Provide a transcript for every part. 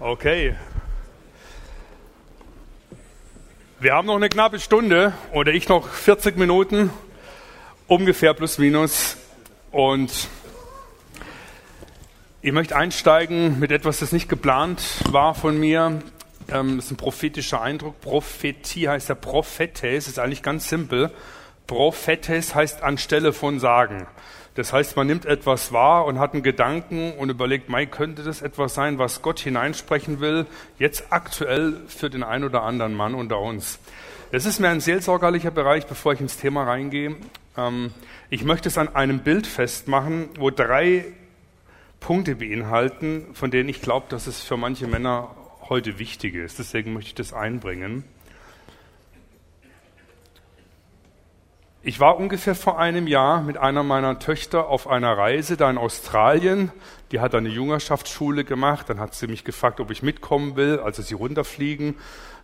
Okay. Wir haben noch eine knappe Stunde oder ich noch 40 Minuten, ungefähr plus minus. Und ich möchte einsteigen mit etwas, das nicht geplant war von mir. Ähm, das ist ein prophetischer Eindruck. Prophetie heißt ja Prophetes, ist eigentlich ganz simpel. Prophetes heißt anstelle von sagen. Das heißt, man nimmt etwas wahr und hat einen Gedanken und überlegt, Mai, könnte das etwas sein, was Gott hineinsprechen will, jetzt aktuell für den einen oder anderen Mann unter uns. Das ist mir ein seelsorgerlicher Bereich, bevor ich ins Thema reingehe. Ähm, ich möchte es an einem Bild festmachen, wo drei Punkte beinhalten, von denen ich glaube, dass es für manche Männer heute wichtig ist. Deswegen möchte ich das einbringen. Ich war ungefähr vor einem Jahr mit einer meiner Töchter auf einer Reise da in Australien. Die hat eine Jüngerschaftsschule gemacht. Dann hat sie mich gefragt, ob ich mitkommen will, also sie runterfliegen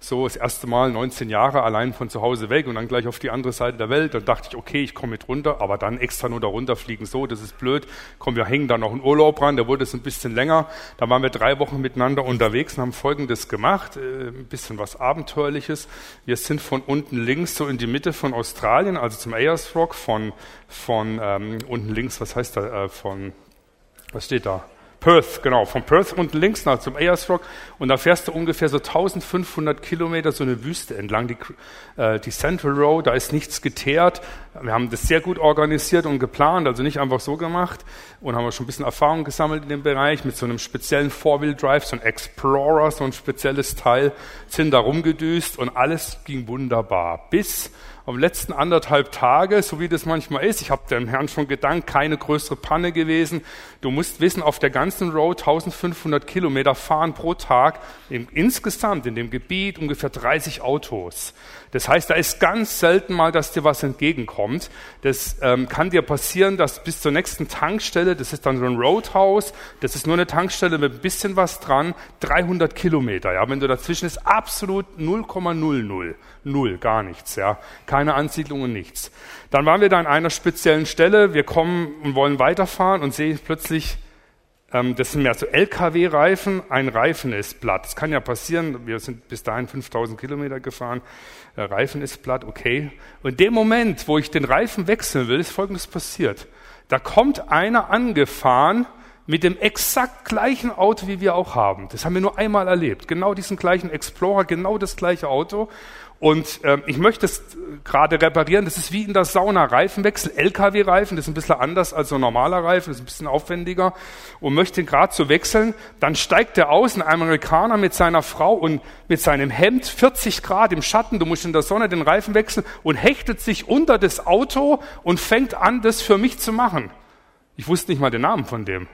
so das erste Mal 19 Jahre allein von zu Hause weg und dann gleich auf die andere Seite der Welt. Dann dachte ich, okay, ich komme mit runter, aber dann extra nur da runterfliegen, so, das ist blöd. Komm, wir hängen da noch einen Urlaub ran, der wurde es ein bisschen länger. Da waren wir drei Wochen miteinander unterwegs und haben Folgendes gemacht, äh, ein bisschen was Abenteuerliches. Wir sind von unten links so in die Mitte von Australien, also zum Ayers Rock, von, von ähm, unten links, was heißt da, äh, von, was steht da? Perth, genau, von Perth unten links nach zum Ayers Rock. Und da fährst du ungefähr so 1500 Kilometer so eine Wüste entlang, die, äh, die Central Road, da ist nichts geteert. Wir haben das sehr gut organisiert und geplant, also nicht einfach so gemacht. Und haben schon ein bisschen Erfahrung gesammelt in dem Bereich mit so einem speziellen Four-Wheel-Drive, so ein Explorer, so ein spezielles Teil, sind da rumgedüst und alles ging wunderbar, bis am letzten anderthalb Tage, so wie das manchmal ist, ich habe dem Herrn schon gedankt, keine größere Panne gewesen. Du musst wissen, auf der ganzen Road 1500 Kilometer fahren pro Tag, insgesamt in dem Gebiet ungefähr 30 Autos. Das heißt, da ist ganz selten mal, dass dir was entgegenkommt. Das ähm, kann dir passieren, dass bis zur nächsten Tankstelle, das ist dann so ein Roadhouse, das ist nur eine Tankstelle mit ein bisschen was dran, 300 Kilometer. Ja, wenn du dazwischen ist, absolut 0,00, null, gar nichts. Ja, keine Ansiedlung und nichts. Dann waren wir da an einer speziellen Stelle. Wir kommen und wollen weiterfahren und sehen plötzlich das sind mehr so LKW-Reifen, ein Reifen ist platt. Das kann ja passieren, wir sind bis dahin 5000 Kilometer gefahren, der Reifen ist platt, okay. Und in dem Moment, wo ich den Reifen wechseln will, ist Folgendes passiert. Da kommt einer angefahren mit dem exakt gleichen Auto, wie wir auch haben. Das haben wir nur einmal erlebt. Genau diesen gleichen Explorer, genau das gleiche Auto. Und ähm, ich möchte es gerade reparieren. Das ist wie in der Sauna Reifenwechsel, LKW-Reifen. Das ist ein bisschen anders als so ein normaler Reifen. Das ist ein bisschen aufwendiger. Und möchte gerade zu wechseln. Dann steigt der aus, ein Amerikaner mit seiner Frau und mit seinem Hemd, 40 Grad im Schatten. Du musst in der Sonne den Reifen wechseln und hechtet sich unter das Auto und fängt an, das für mich zu machen. Ich wusste nicht mal den Namen von dem.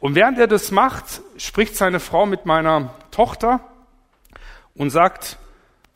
Und während er das macht, spricht seine Frau mit meiner Tochter und sagt,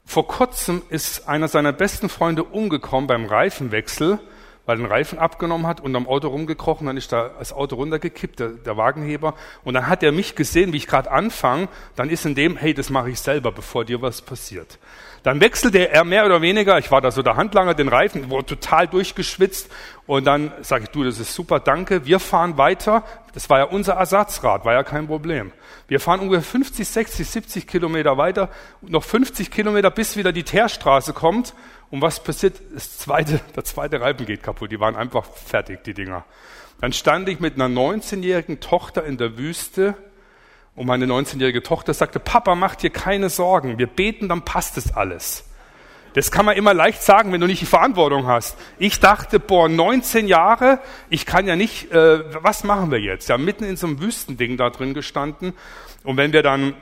vor kurzem ist einer seiner besten Freunde umgekommen beim Reifenwechsel, weil er den Reifen abgenommen hat und am Auto rumgekrochen, dann ist da das Auto runtergekippt, der, der Wagenheber. Und dann hat er mich gesehen, wie ich gerade anfange. Dann ist in dem, hey, das mache ich selber, bevor dir was passiert. Dann wechselte er mehr oder weniger, ich war da so der Handlanger, den Reifen, wurde total durchgeschwitzt und dann sage ich, du, das ist super, danke, wir fahren weiter. Das war ja unser Ersatzrad, war ja kein Problem. Wir fahren ungefähr 50, 60, 70 Kilometer weiter, noch 50 Kilometer, bis wieder die Teerstraße kommt. Und was passiert? Das zweite, der zweite Reifen geht kaputt. Die waren einfach fertig, die Dinger. Dann stand ich mit einer 19-jährigen Tochter in der Wüste und meine 19-jährige Tochter sagte, Papa, mach dir keine Sorgen, wir beten, dann passt es alles. Das kann man immer leicht sagen, wenn du nicht die Verantwortung hast. Ich dachte, boah, 19 Jahre, ich kann ja nicht, äh, was machen wir jetzt? Ja, mitten in so einem Wüstending da drin gestanden. Und wenn wir dann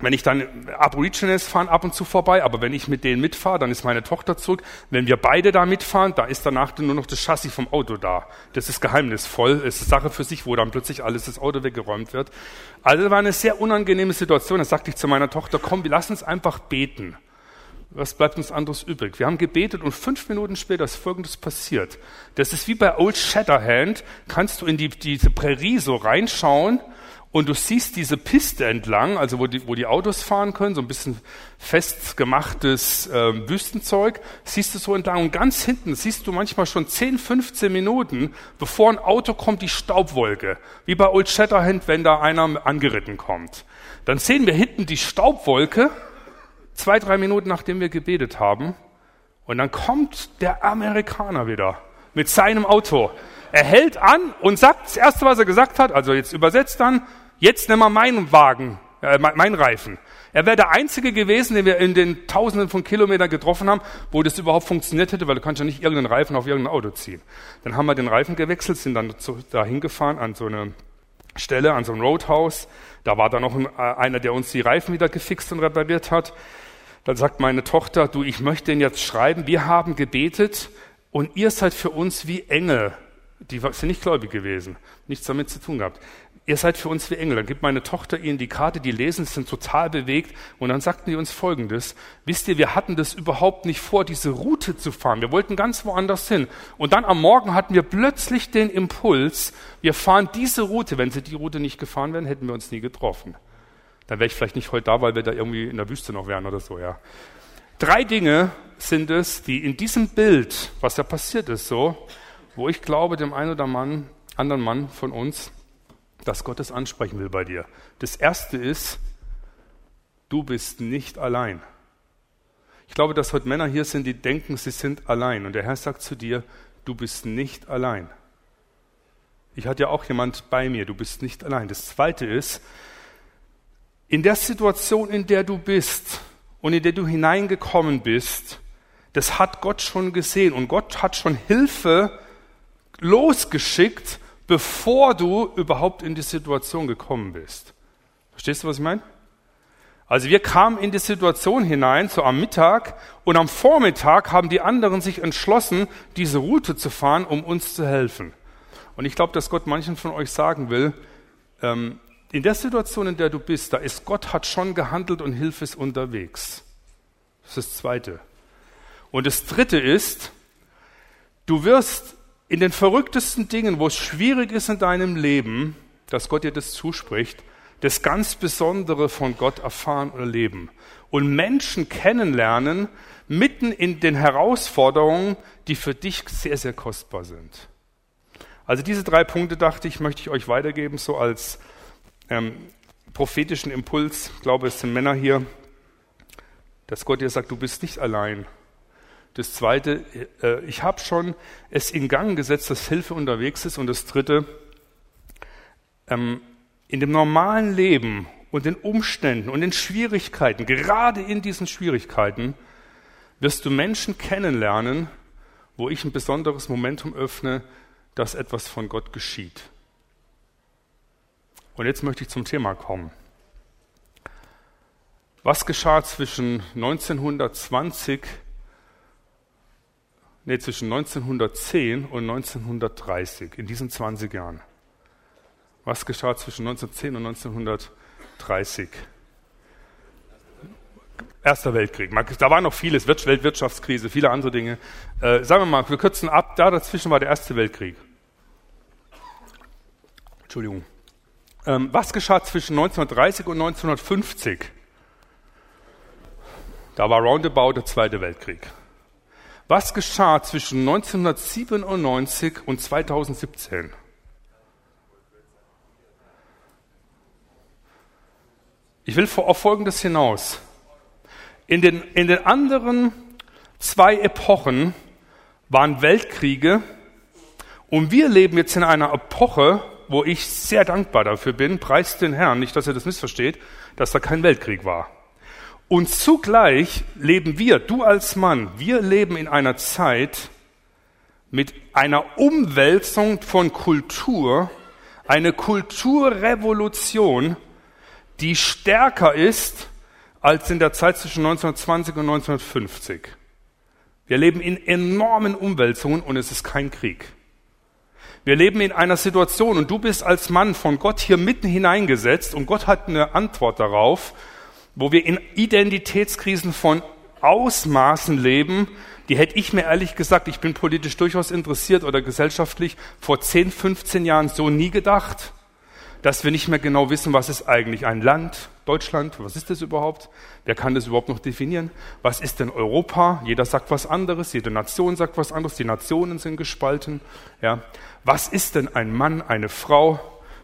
wenn ich dann Aborigines fahren ab und zu vorbei, aber wenn ich mit denen mitfahre, dann ist meine Tochter zurück. Wenn wir beide da mitfahren, da ist danach nur noch das Chassis vom Auto da. Das ist geheimnisvoll, es ist Sache für sich, wo dann plötzlich alles das Auto weggeräumt wird. Also das war eine sehr unangenehme Situation. Da sagte ich zu meiner Tochter, komm, wir lassen uns einfach beten. Was bleibt uns anderes übrig? Wir haben gebetet und fünf Minuten später ist Folgendes passiert. Das ist wie bei Old Shatterhand, kannst du in die, diese Prärie so reinschauen und du siehst diese Piste entlang, also wo die, wo die Autos fahren können, so ein bisschen festgemachtes äh, Wüstenzeug, siehst du so entlang und ganz hinten siehst du manchmal schon 10, 15 Minuten, bevor ein Auto kommt, die Staubwolke, wie bei Old Shatterhand, wenn da einer angeritten kommt. Dann sehen wir hinten die Staubwolke, zwei, drei Minuten nachdem wir gebetet haben, und dann kommt der Amerikaner wieder mit seinem Auto. Er hält an und sagt das Erste, was er gesagt hat, also jetzt übersetzt dann, jetzt nimm mal meinen Wagen, äh, mein Reifen. Er wäre der Einzige gewesen, den wir in den Tausenden von Kilometern getroffen haben, wo das überhaupt funktioniert hätte, weil du kannst ja nicht irgendeinen Reifen auf irgendein Auto ziehen. Dann haben wir den Reifen gewechselt, sind dann zu, dahin gefahren an so eine Stelle, an so ein Roadhouse. Da war da noch ein, äh, einer, der uns die Reifen wieder gefixt und repariert hat. Dann sagt meine Tochter, du, ich möchte ihn jetzt schreiben. Wir haben gebetet und ihr seid für uns wie Engel. Die sind nicht gläubig gewesen, nichts damit zu tun gehabt ihr seid für uns wie Engel. Dann gibt meine Tochter ihnen die Karte, die lesen, sind total bewegt. Und dann sagten die uns Folgendes. Wisst ihr, wir hatten das überhaupt nicht vor, diese Route zu fahren. Wir wollten ganz woanders hin. Und dann am Morgen hatten wir plötzlich den Impuls, wir fahren diese Route. Wenn sie die Route nicht gefahren wären, hätten wir uns nie getroffen. Dann wäre ich vielleicht nicht heute da, weil wir da irgendwie in der Wüste noch wären oder so, ja. Drei Dinge sind es, die in diesem Bild, was da passiert ist, so, wo ich glaube, dem einen oder Mann, anderen Mann von uns, dass Gott es ansprechen will bei dir. Das erste ist, du bist nicht allein. Ich glaube, dass heute Männer hier sind, die denken, sie sind allein. Und der Herr sagt zu dir, du bist nicht allein. Ich hatte ja auch jemand bei mir, du bist nicht allein. Das zweite ist, in der Situation, in der du bist und in der du hineingekommen bist, das hat Gott schon gesehen und Gott hat schon Hilfe losgeschickt, bevor du überhaupt in die Situation gekommen bist. Verstehst du, was ich meine? Also wir kamen in die Situation hinein, so am Mittag, und am Vormittag haben die anderen sich entschlossen, diese Route zu fahren, um uns zu helfen. Und ich glaube, dass Gott manchen von euch sagen will, ähm, in der Situation, in der du bist, da ist Gott hat schon gehandelt und Hilfe ist unterwegs. Das ist das Zweite. Und das Dritte ist, du wirst in den verrücktesten Dingen, wo es schwierig ist in deinem Leben, dass Gott dir das zuspricht, das ganz Besondere von Gott erfahren oder leben und Menschen kennenlernen, mitten in den Herausforderungen, die für dich sehr, sehr kostbar sind. Also diese drei Punkte dachte ich, möchte ich euch weitergeben, so als ähm, prophetischen Impuls. Ich glaube, es sind Männer hier, dass Gott dir sagt, du bist nicht allein. Das zweite, äh, ich habe schon es in Gang gesetzt, dass Hilfe unterwegs ist. Und das dritte, ähm, in dem normalen Leben und den Umständen und den Schwierigkeiten, gerade in diesen Schwierigkeiten, wirst du Menschen kennenlernen, wo ich ein besonderes Momentum öffne, dass etwas von Gott geschieht. Und jetzt möchte ich zum Thema kommen. Was geschah zwischen 1920 nee, zwischen 1910 und 1930, in diesen 20 Jahren. Was geschah zwischen 1910 und 1930? Erster Weltkrieg. Da war noch vieles, Weltwirtschaftskrise, viele andere Dinge. Äh, sagen wir mal, wir kürzen ab, da dazwischen war der Erste Weltkrieg. Entschuldigung. Ähm, was geschah zwischen 1930 und 1950? Da war roundabout der Zweite Weltkrieg. Was geschah zwischen 1997 und 2017? Ich will auf Folgendes hinaus. In den, in den anderen zwei Epochen waren Weltkriege und wir leben jetzt in einer Epoche, wo ich sehr dankbar dafür bin, preist den Herrn, nicht, dass er das missversteht, dass da kein Weltkrieg war. Und zugleich leben wir, du als Mann, wir leben in einer Zeit mit einer Umwälzung von Kultur, eine Kulturrevolution, die stärker ist als in der Zeit zwischen 1920 und 1950. Wir leben in enormen Umwälzungen und es ist kein Krieg. Wir leben in einer Situation und du bist als Mann von Gott hier mitten hineingesetzt und Gott hat eine Antwort darauf wo wir in Identitätskrisen von Ausmaßen leben, die hätte ich mir ehrlich gesagt, ich bin politisch durchaus interessiert oder gesellschaftlich, vor 10, 15 Jahren so nie gedacht. Dass wir nicht mehr genau wissen, was ist eigentlich ein Land, Deutschland, was ist das überhaupt? Wer kann das überhaupt noch definieren? Was ist denn Europa? Jeder sagt was anderes, jede Nation sagt was anderes, die Nationen sind gespalten. Ja. Was ist denn ein Mann, eine Frau?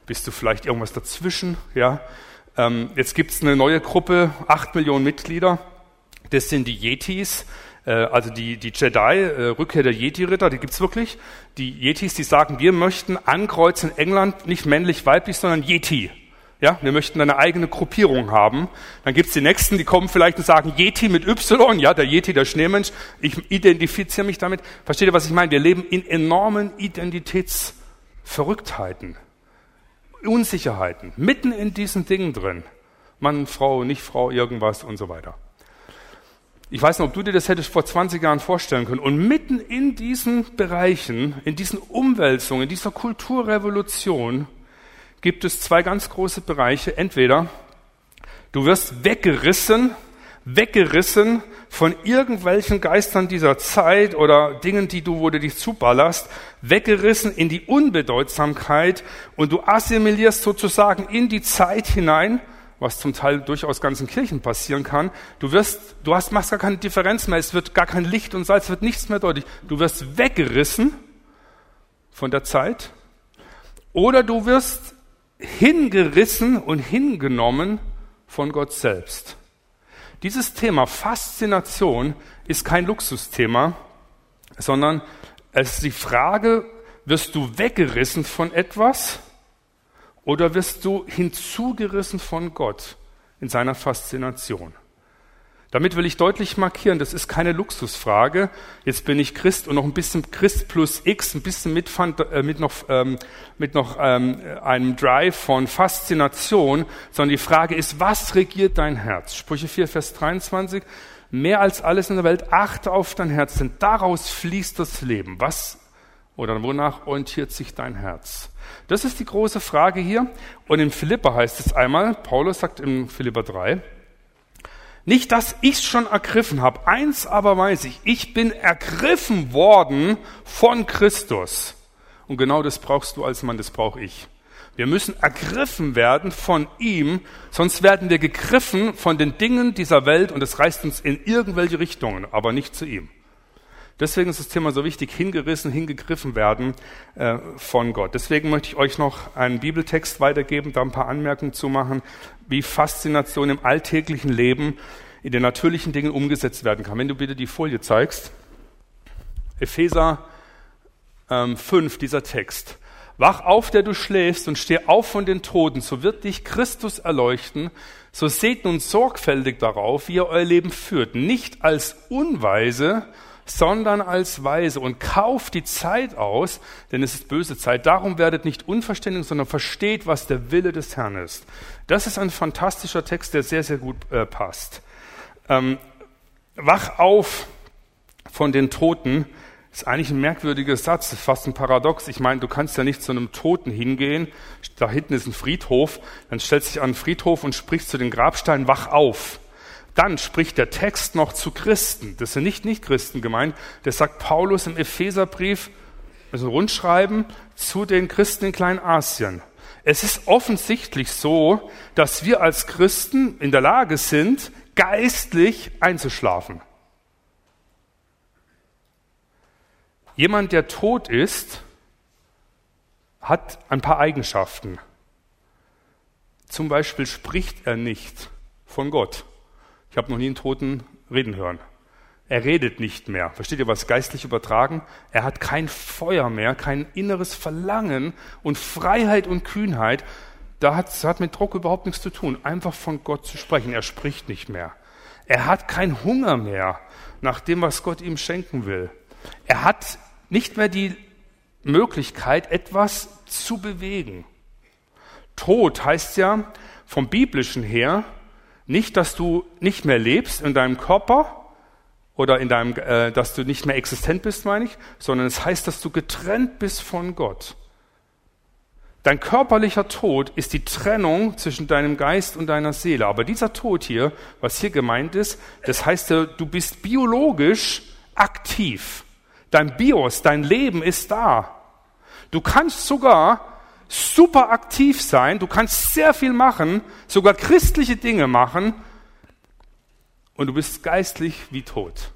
Bist du vielleicht irgendwas dazwischen? Ja. Ähm, jetzt gibt's eine neue Gruppe, acht Millionen Mitglieder. Das sind die Yetis. Äh, also die, die Jedi, äh, Rückkehr der Yeti-Ritter, die gibt's wirklich. Die Yetis, die sagen, wir möchten ankreuzen in England nicht männlich-weiblich, sondern Yeti. Ja, wir möchten eine eigene Gruppierung haben. Dann gibt's die Nächsten, die kommen vielleicht und sagen Yeti mit Y, ja, der Yeti, der Schneemensch. Ich identifiziere mich damit. Versteht ihr, was ich meine? Wir leben in enormen Identitätsverrücktheiten, Unsicherheiten, mitten in diesen Dingen drin. Mann, Frau, nicht Frau, irgendwas und so weiter. Ich weiß nicht, ob du dir das hättest vor 20 Jahren vorstellen können. Und mitten in diesen Bereichen, in diesen Umwälzungen, in dieser Kulturrevolution gibt es zwei ganz große Bereiche. Entweder du wirst weggerissen, weggerissen von irgendwelchen Geistern dieser Zeit oder Dingen, die du, wo du dich zuballerst, weggerissen in die Unbedeutsamkeit und du assimilierst sozusagen in die Zeit hinein was zum Teil durchaus ganzen Kirchen passieren kann. Du wirst, du hast, machst gar keine Differenz mehr, es wird gar kein Licht und Salz, wird nichts mehr deutlich. Du wirst weggerissen von der Zeit oder du wirst hingerissen und hingenommen von Gott selbst. Dieses Thema Faszination ist kein Luxusthema, sondern es ist die Frage, wirst du weggerissen von etwas oder wirst du hinzugerissen von Gott in seiner Faszination? Damit will ich deutlich markieren, das ist keine Luxusfrage. Jetzt bin ich Christ und noch ein bisschen Christ plus X, ein bisschen mit, äh, mit noch, ähm, mit noch ähm, einem Drive von Faszination, sondern die Frage ist, was regiert dein Herz? Sprüche 4, Vers 23. Mehr als alles in der Welt, achte auf dein Herz, denn daraus fließt das Leben. Was oder wonach orientiert sich dein Herz? Das ist die große Frage hier. Und in Philippa heißt es einmal, Paulus sagt in Philippa 3, nicht, dass ich schon ergriffen habe, eins aber weiß ich, ich bin ergriffen worden von Christus. Und genau das brauchst du als Mann, das brauche ich. Wir müssen ergriffen werden von ihm, sonst werden wir gegriffen von den Dingen dieser Welt und es reißt uns in irgendwelche Richtungen, aber nicht zu ihm. Deswegen ist das Thema so wichtig, hingerissen, hingegriffen werden äh, von Gott. Deswegen möchte ich euch noch einen Bibeltext weitergeben, da ein paar Anmerkungen zu machen, wie Faszination im alltäglichen Leben in den natürlichen Dingen umgesetzt werden kann. Wenn du bitte die Folie zeigst. Epheser ähm, 5, dieser Text. Wach auf, der du schläfst, und steh auf von den Toten, so wird dich Christus erleuchten. So seht nun sorgfältig darauf, wie ihr euer Leben führt, nicht als Unweise, sondern als Weise und kauft die Zeit aus, denn es ist böse Zeit. Darum werdet nicht unverständlich, sondern versteht, was der Wille des Herrn ist. Das ist ein fantastischer Text, der sehr, sehr gut äh, passt. Ähm, wach auf von den Toten ist eigentlich ein merkwürdiger Satz, ist fast ein Paradox. Ich meine, du kannst ja nicht zu einem Toten hingehen, da hinten ist ein Friedhof, dann stellst du dich an den Friedhof und sprichst zu den Grabsteinen, wach auf. Dann spricht der Text noch zu Christen. Das sind nicht Nicht-Christen gemeint. Das sagt Paulus im Epheserbrief, also Rundschreiben, zu den Christen in Kleinasien. Es ist offensichtlich so, dass wir als Christen in der Lage sind, geistlich einzuschlafen. Jemand, der tot ist, hat ein paar Eigenschaften. Zum Beispiel spricht er nicht von Gott. Ich habe noch nie einen Toten reden hören. Er redet nicht mehr. Versteht ihr, was geistlich übertragen? Er hat kein Feuer mehr, kein inneres Verlangen und Freiheit und Kühnheit. Da hat, hat mit Druck überhaupt nichts zu tun. Einfach von Gott zu sprechen. Er spricht nicht mehr. Er hat keinen Hunger mehr nach dem, was Gott ihm schenken will. Er hat nicht mehr die Möglichkeit, etwas zu bewegen. Tod heißt ja vom biblischen her, nicht, dass du nicht mehr lebst in deinem Körper oder in deinem, äh, dass du nicht mehr existent bist, meine ich, sondern es heißt, dass du getrennt bist von Gott. Dein körperlicher Tod ist die Trennung zwischen deinem Geist und deiner Seele. Aber dieser Tod hier, was hier gemeint ist, das heißt, du bist biologisch aktiv. Dein Bios, dein Leben ist da. Du kannst sogar super aktiv sein, du kannst sehr viel machen, sogar christliche Dinge machen. Und du bist geistlich wie tot.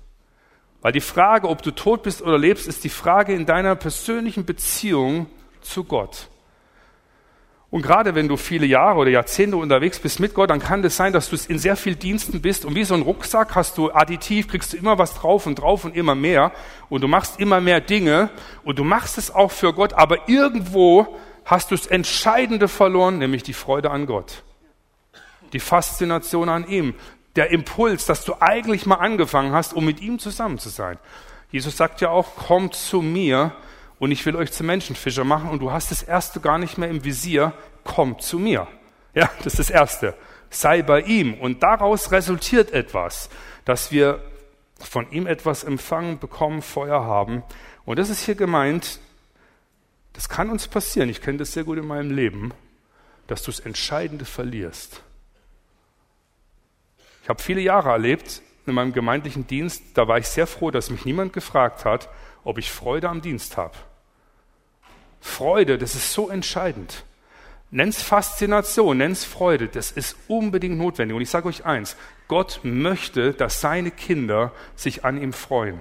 Weil die Frage, ob du tot bist oder lebst, ist die Frage in deiner persönlichen Beziehung zu Gott. Und gerade wenn du viele Jahre oder Jahrzehnte unterwegs bist mit Gott, dann kann es das sein, dass du in sehr vielen Diensten bist. Und wie so ein Rucksack hast du additiv, kriegst du immer was drauf und drauf und immer mehr. Und du machst immer mehr Dinge. Und du machst es auch für Gott, aber irgendwo hast du das Entscheidende verloren, nämlich die Freude an Gott. Die Faszination an ihm, der Impuls, dass du eigentlich mal angefangen hast, um mit ihm zusammen zu sein. Jesus sagt ja auch, kommt zu mir und ich will euch zu Menschenfischer machen und du hast das erste gar nicht mehr im Visier, kommt zu mir. Ja, das ist das erste. Sei bei ihm und daraus resultiert etwas, dass wir von ihm etwas empfangen, bekommen, Feuer haben. Und das ist hier gemeint, das kann uns passieren, ich kenne das sehr gut in meinem Leben, dass du das Entscheidende verlierst. Ich habe viele Jahre erlebt in meinem gemeindlichen Dienst, da war ich sehr froh, dass mich niemand gefragt hat, ob ich Freude am Dienst habe. Freude, das ist so entscheidend. Nenn's Faszination, nenn's Freude, das ist unbedingt notwendig. Und ich sage euch eins, Gott möchte, dass seine Kinder sich an ihm freuen,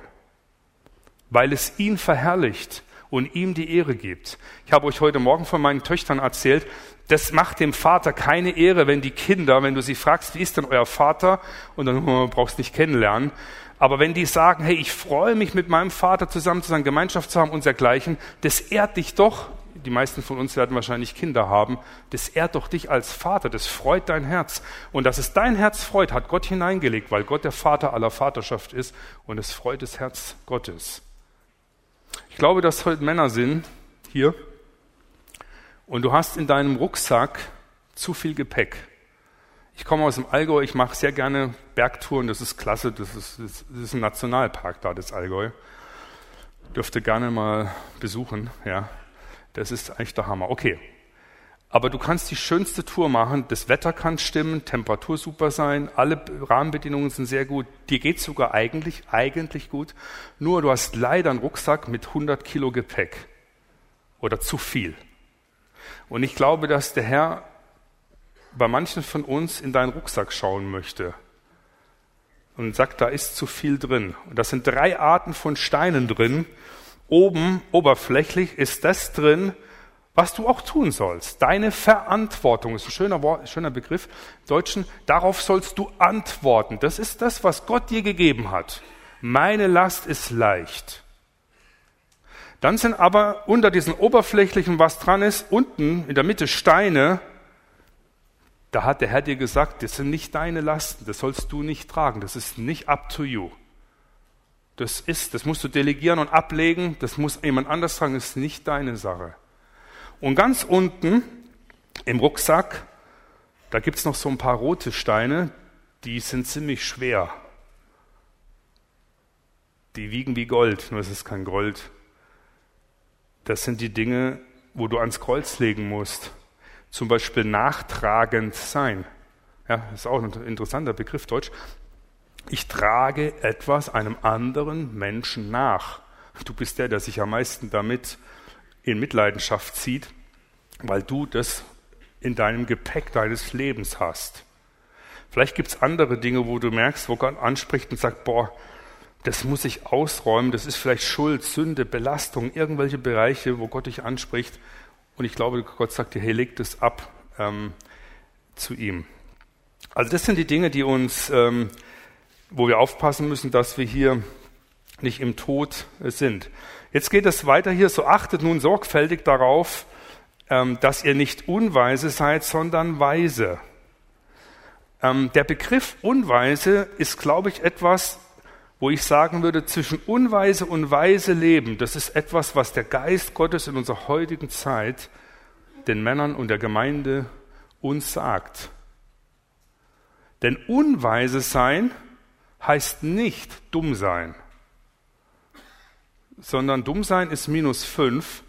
weil es ihn verherrlicht und ihm die Ehre gibt. Ich habe euch heute Morgen von meinen Töchtern erzählt, das macht dem Vater keine Ehre, wenn die Kinder, wenn du sie fragst, wie ist denn euer Vater? Und dann oh, brauchst du nicht kennenlernen. Aber wenn die sagen, hey, ich freue mich mit meinem Vater zusammen zu sein, Gemeinschaft zu haben und dergleichen, das ehrt dich doch. Die meisten von uns werden wahrscheinlich Kinder haben. Das ehrt doch dich als Vater. Das freut dein Herz. Und dass es dein Herz freut, hat Gott hineingelegt, weil Gott der Vater aller Vaterschaft ist. Und es freut das Herz Gottes. Ich glaube, dass heute Männer sind hier, und du hast in deinem Rucksack zu viel Gepäck. Ich komme aus dem Allgäu, ich mache sehr gerne Bergtouren, das ist klasse, das ist, das ist ein Nationalpark da, das Allgäu. Dürfte gerne mal besuchen, ja. Das ist eigentlich der Hammer. Okay. Aber du kannst die schönste Tour machen, das Wetter kann stimmen, Temperatur super sein, alle Rahmenbedingungen sind sehr gut, dir geht sogar eigentlich, eigentlich gut, nur du hast leider einen Rucksack mit 100 Kilo Gepäck oder zu viel. Und ich glaube, dass der Herr bei manchen von uns in deinen Rucksack schauen möchte und sagt, da ist zu viel drin. Und das sind drei Arten von Steinen drin. Oben, oberflächlich, ist das drin, was du auch tun sollst. Deine Verantwortung ist ein schöner, Wort, schöner Begriff im Deutschen. Darauf sollst du antworten. Das ist das, was Gott dir gegeben hat. Meine Last ist leicht. Dann sind aber unter diesen oberflächlichen, was dran ist, unten in der Mitte Steine. Da hat der Herr dir gesagt, das sind nicht deine Lasten, das sollst du nicht tragen, das ist nicht up to you. Das ist, das musst du delegieren und ablegen, das muss jemand anders tragen, das ist nicht deine Sache. Und ganz unten im Rucksack, da gibt's noch so ein paar rote Steine, die sind ziemlich schwer. Die wiegen wie Gold, nur es ist kein Gold. Das sind die Dinge, wo du ans Kreuz legen musst. Zum Beispiel nachtragend sein. Ja, ist auch ein interessanter Begriff Deutsch. Ich trage etwas einem anderen Menschen nach. Du bist der, der sich am meisten damit in Mitleidenschaft zieht, weil du das in deinem Gepäck deines Lebens hast. Vielleicht gibt es andere Dinge, wo du merkst, wo Gott anspricht und sagt, boah, das muss ich ausräumen, das ist vielleicht Schuld, Sünde, Belastung, irgendwelche Bereiche, wo Gott dich anspricht. Und ich glaube, Gott sagt dir, hey, leg das ab ähm, zu ihm. Also das sind die Dinge, die uns, ähm, wo wir aufpassen müssen, dass wir hier nicht im Tod sind. Jetzt geht es weiter hier, so achtet nun sorgfältig darauf, ähm, dass ihr nicht unweise seid, sondern weise. Ähm, der Begriff unweise ist, glaube ich, etwas, wo ich sagen würde, zwischen unweise und weise Leben, das ist etwas, was der Geist Gottes in unserer heutigen Zeit den Männern und der Gemeinde uns sagt. Denn unweise sein heißt nicht dumm sein, sondern dumm sein ist minus fünf,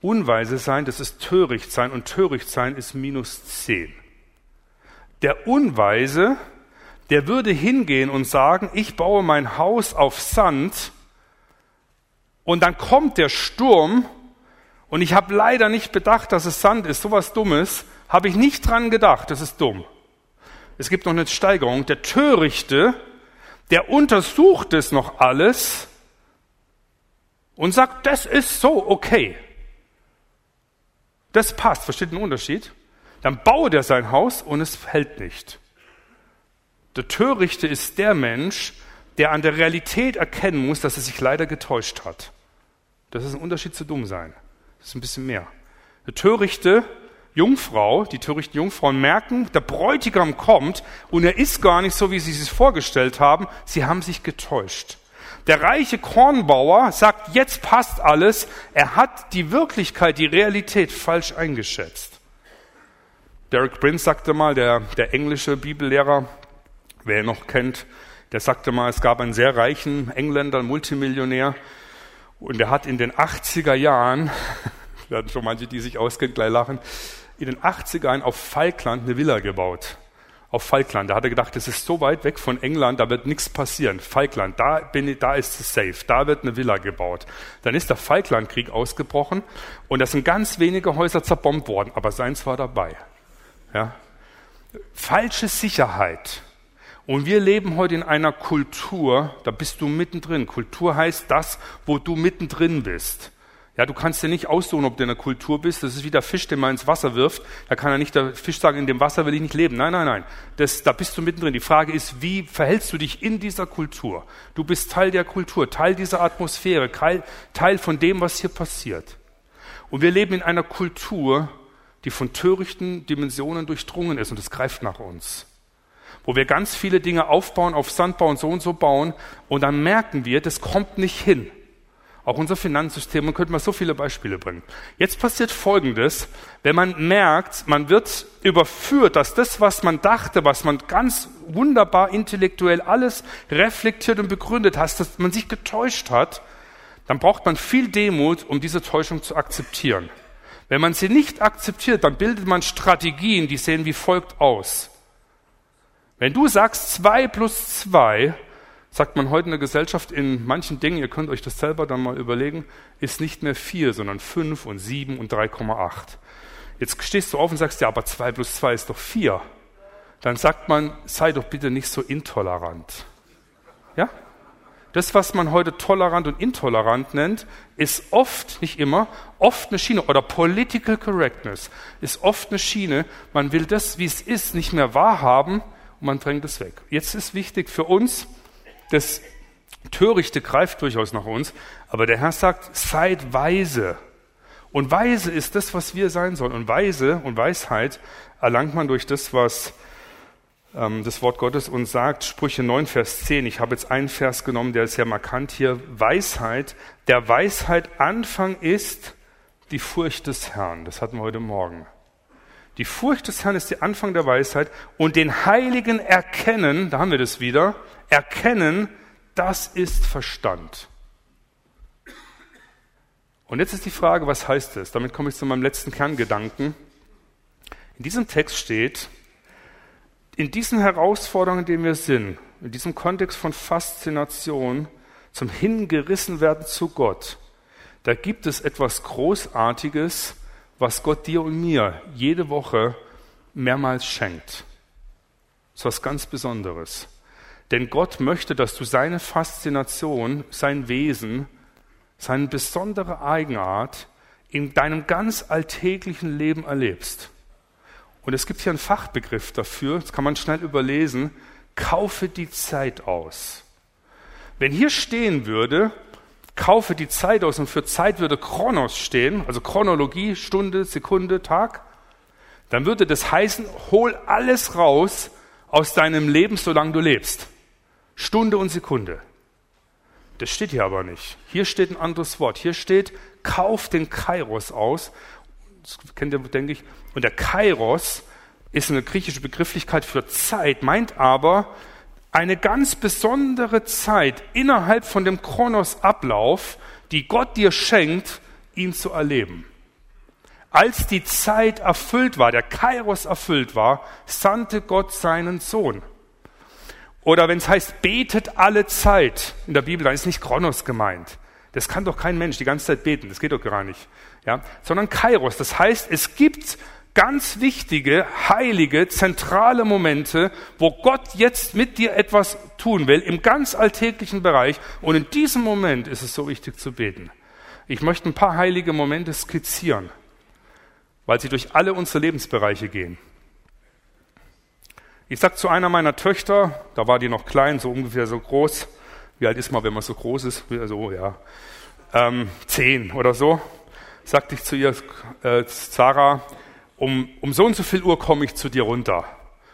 unweise sein, das ist töricht sein und töricht sein ist minus zehn. Der Unweise der würde hingehen und sagen, ich baue mein Haus auf Sand und dann kommt der Sturm Und ich habe leider nicht bedacht, dass es Sand ist, sowas Dummes, habe ich nicht dran gedacht, das ist dumm. Es gibt noch eine Steigerung. Der Törichte, der untersucht es noch alles und sagt, das ist so okay. Das passt, versteht den Unterschied? Dann baut er sein Haus und es hält nicht. Der Törichte ist der Mensch, der an der Realität erkennen muss, dass er sich leider getäuscht hat. Das ist ein Unterschied zu dumm sein. Das ist ein bisschen mehr. Eine törichte Jungfrau, die törichten Jungfrauen merken, der Bräutigam kommt und er ist gar nicht so, wie sie sich vorgestellt haben. Sie haben sich getäuscht. Der reiche Kornbauer sagt, jetzt passt alles. Er hat die Wirklichkeit, die Realität falsch eingeschätzt. Derek Prince sagte mal, der, der englische Bibellehrer, wer ihn noch kennt, der sagte mal, es gab einen sehr reichen Engländer, Multimillionär, und er hat in den 80er Jahren, werden schon manche, die sich auskennen, gleich lachen, in den 80er Jahren auf Falkland eine Villa gebaut. Auf Falkland. Da hat er gedacht, das ist so weit weg von England, da wird nichts passieren. Falkland, da, bin ich, da ist es safe, da wird eine Villa gebaut. Dann ist der Falklandkrieg ausgebrochen und da sind ganz wenige Häuser zerbombt worden, aber seins war dabei. Ja? Falsche Sicherheit. Und wir leben heute in einer Kultur, da bist du mittendrin. Kultur heißt das, wo du mittendrin bist. Ja, du kannst dir nicht aussuchen, ob du in einer Kultur bist. Das ist wie der Fisch, den man ins Wasser wirft. Da kann er nicht der Fisch sagen, in dem Wasser will ich nicht leben. Nein, nein, nein. Das, da bist du mittendrin. Die Frage ist, wie verhältst du dich in dieser Kultur? Du bist Teil der Kultur, Teil dieser Atmosphäre, Teil von dem, was hier passiert. Und wir leben in einer Kultur, die von törichten Dimensionen durchdrungen ist und es greift nach uns wo wir ganz viele Dinge aufbauen, auf Sand bauen, so und so bauen, und dann merken wir, das kommt nicht hin. Auch unser Finanzsystem, man könnte mal so viele Beispiele bringen. Jetzt passiert Folgendes, wenn man merkt, man wird überführt, dass das, was man dachte, was man ganz wunderbar intellektuell alles reflektiert und begründet hat, dass man sich getäuscht hat, dann braucht man viel Demut, um diese Täuschung zu akzeptieren. Wenn man sie nicht akzeptiert, dann bildet man Strategien, die sehen wie folgt aus. Wenn du sagst zwei plus zwei, sagt man heute in der Gesellschaft in manchen Dingen, ihr könnt euch das selber dann mal überlegen, ist nicht mehr vier, sondern fünf und sieben und 3,8. Jetzt stehst du auf und sagst, ja, aber zwei plus zwei ist doch vier. Dann sagt man, sei doch bitte nicht so intolerant. Ja? Das, was man heute tolerant und intolerant nennt, ist oft, nicht immer, oft eine Schiene oder Political Correctness ist oft eine Schiene. Man will das, wie es ist, nicht mehr wahrhaben und man drängt es weg. Jetzt ist wichtig für uns, das Törichte greift durchaus nach uns, aber der Herr sagt, seid weise. Und weise ist das, was wir sein sollen. Und weise und Weisheit erlangt man durch das, was ähm, das Wort Gottes uns sagt. Sprüche 9, Vers 10. Ich habe jetzt einen Vers genommen, der ist sehr markant hier. Weisheit. Der Weisheit Anfang ist die Furcht des Herrn. Das hatten wir heute Morgen. Die Furcht des Herrn ist der Anfang der Weisheit und den Heiligen erkennen, da haben wir das wieder, erkennen, das ist Verstand. Und jetzt ist die Frage, was heißt das? Damit komme ich zu meinem letzten Kerngedanken. In diesem Text steht, in diesen Herausforderungen, in denen wir sind, in diesem Kontext von Faszination, zum Hingerissenwerden zu Gott, da gibt es etwas Großartiges, was Gott dir und mir jede Woche mehrmals schenkt. Das ist was ganz Besonderes. Denn Gott möchte, dass du seine Faszination, sein Wesen, seine besondere Eigenart in deinem ganz alltäglichen Leben erlebst. Und es gibt hier einen Fachbegriff dafür, das kann man schnell überlesen, kaufe die Zeit aus. Wenn hier stehen würde, kaufe die Zeit aus und für Zeit würde Chronos stehen, also Chronologie, Stunde, Sekunde, Tag, dann würde das heißen, hol alles raus aus deinem Leben, solange du lebst. Stunde und Sekunde. Das steht hier aber nicht. Hier steht ein anderes Wort. Hier steht, kauf den Kairos aus. Das kennt ihr, denke ich. Und der Kairos ist eine griechische Begrifflichkeit für Zeit, meint aber eine ganz besondere Zeit innerhalb von dem Kronos-Ablauf, die Gott dir schenkt, ihn zu erleben. Als die Zeit erfüllt war, der Kairos erfüllt war, sandte Gott seinen Sohn. Oder wenn es heißt, betet alle Zeit in der Bibel, dann ist nicht Kronos gemeint. Das kann doch kein Mensch die ganze Zeit beten, das geht doch gar nicht. Ja? Sondern Kairos, das heißt, es gibt ganz wichtige, heilige, zentrale Momente, wo Gott jetzt mit dir etwas tun will, im ganz alltäglichen Bereich. Und in diesem Moment ist es so wichtig zu beten. Ich möchte ein paar heilige Momente skizzieren, weil sie durch alle unsere Lebensbereiche gehen. Ich sag zu einer meiner Töchter, da war die noch klein, so ungefähr so groß. Wie alt ist man, wenn man so groß ist? So, ja. Ähm, zehn oder so. Sagte ich zu ihr, äh, Sarah, um, um so und so viel Uhr komme ich zu dir runter.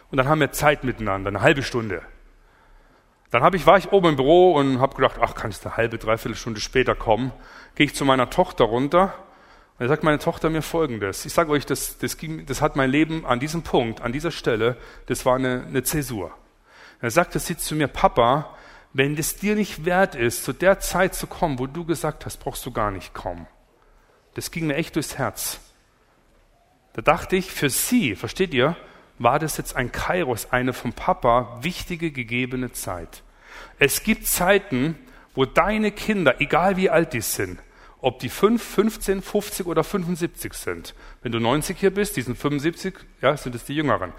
Und dann haben wir Zeit miteinander, eine halbe Stunde. Dann hab ich, war ich oben im Büro und habe gedacht, ach, kannst du eine halbe, dreiviertel Stunde später kommen? Gehe ich zu meiner Tochter runter und sagt meine Tochter mir Folgendes. Ich sage euch, das, das, ging, das hat mein Leben an diesem Punkt, an dieser Stelle, das war eine, eine Zäsur. Er sagte sie zu mir, Papa, wenn es dir nicht wert ist, zu der Zeit zu kommen, wo du gesagt hast, brauchst du gar nicht kommen. Das ging mir echt durchs Herz. Da dachte ich, für sie, versteht ihr, war das jetzt ein Kairos, eine vom Papa wichtige gegebene Zeit. Es gibt Zeiten, wo deine Kinder, egal wie alt die sind, ob die 5, 15, 50 oder 75 sind. Wenn du 90 hier bist, die sind 75, ja, sind es die Jüngeren.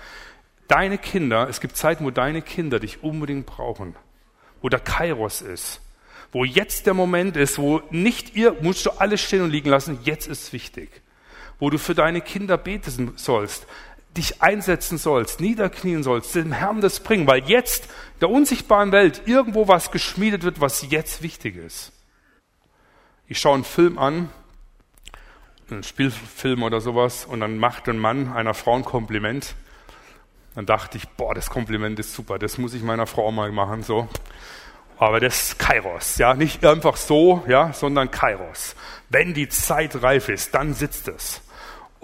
Deine Kinder, es gibt Zeiten, wo deine Kinder dich unbedingt brauchen, wo der Kairos ist, wo jetzt der Moment ist, wo nicht ihr, musst du alles stehen und liegen lassen, jetzt ist wichtig, wo du für deine Kinder beten sollst, dich einsetzen sollst, niederknien sollst, dem Herrn das bringen, weil jetzt der unsichtbaren Welt irgendwo was geschmiedet wird, was jetzt wichtig ist. Ich schaue einen Film an, einen Spielfilm oder sowas, und dann macht ein Mann einer Frau ein Kompliment. Dann dachte ich, boah, das Kompliment ist super, das muss ich meiner Frau mal machen, so. Aber das ist Kairos, ja, nicht einfach so, ja, sondern Kairos. Wenn die Zeit reif ist, dann sitzt es.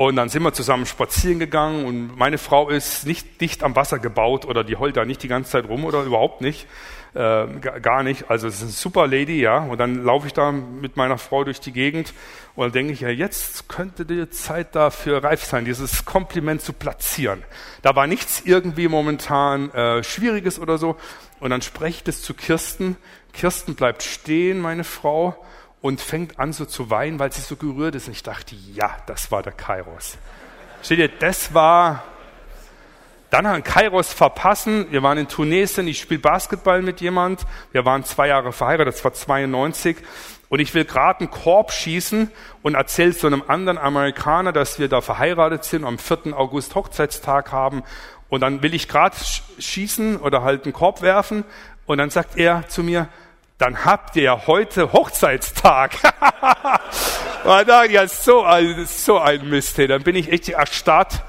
Und dann sind wir zusammen spazieren gegangen und meine Frau ist nicht dicht am Wasser gebaut oder die heult da nicht die ganze Zeit rum oder überhaupt nicht, äh, gar nicht. Also es ist eine super Lady, ja. Und dann laufe ich da mit meiner Frau durch die Gegend und dann denke ich, ja, jetzt könnte die Zeit dafür reif sein, dieses Kompliment zu platzieren. Da war nichts irgendwie momentan äh, Schwieriges oder so. Und dann spreche ich das zu Kirsten. Kirsten bleibt stehen, meine Frau, und fängt an so zu weinen, weil sie so gerührt ist. Und ich dachte, ja, das war der Kairos. Steht ihr, das war dann ein Kairos verpassen. Wir waren in Tunesien, ich spiele Basketball mit jemand. Wir waren zwei Jahre verheiratet, das war 92. Und ich will gerade einen Korb schießen und erzähle zu einem anderen Amerikaner, dass wir da verheiratet sind, am 4. August Hochzeitstag haben. Und dann will ich gerade schießen oder halt einen Korb werfen. Und dann sagt er zu mir, dann habt ihr ja heute Hochzeitstag. ja, so, so ein Mist. Hey. Dann bin ich echt erstarrt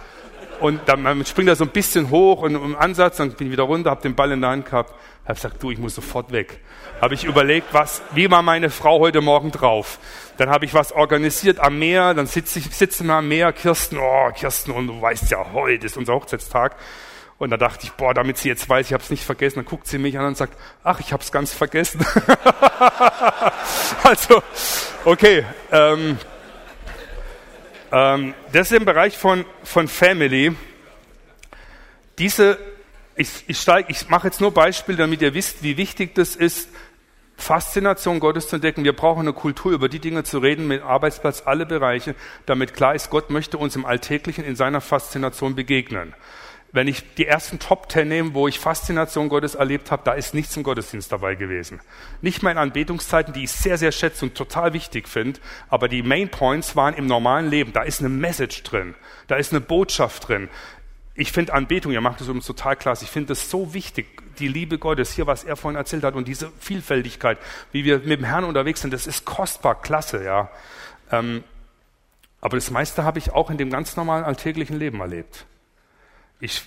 und dann springt er so ein bisschen hoch und im Ansatz, dann bin ich wieder runter, habe den Ball in der Hand gehabt, habe gesagt, du, ich muss sofort weg. Habe ich überlegt, was, wie war meine Frau heute Morgen drauf? Dann habe ich was organisiert am Meer, dann sitze ich, sitzen wir am Meer, Kirsten, oh, Kirsten, und du weißt ja, heute ist unser Hochzeitstag. Und da dachte ich, boah, damit sie jetzt weiß, ich habe es nicht vergessen, dann guckt sie mich an und sagt, ach, ich habe es ganz vergessen. also, okay. Ähm, ähm, das ist im Bereich von, von Family. Diese, ich, ich, steig, ich mache jetzt nur Beispiele, damit ihr wisst, wie wichtig das ist, Faszination Gottes zu entdecken. Wir brauchen eine Kultur, über die Dinge zu reden, mit Arbeitsplatz, alle Bereiche, damit klar ist, Gott möchte uns im Alltäglichen in seiner Faszination begegnen. Wenn ich die ersten Top Ten nehme, wo ich Faszination Gottes erlebt habe, da ist nichts im Gottesdienst dabei gewesen. Nicht mal in Anbetungszeiten, die ich sehr, sehr schätze und total wichtig finde, aber die Main Points waren im normalen Leben. Da ist eine Message drin, da ist eine Botschaft drin. Ich finde Anbetung, ihr macht es uns total klasse. Ich finde es so wichtig, die Liebe Gottes, hier, was er vorhin erzählt hat und diese Vielfältigkeit, wie wir mit dem Herrn unterwegs sind, das ist kostbar, klasse, ja. Ähm, aber das meiste habe ich auch in dem ganz normalen alltäglichen Leben erlebt. Ich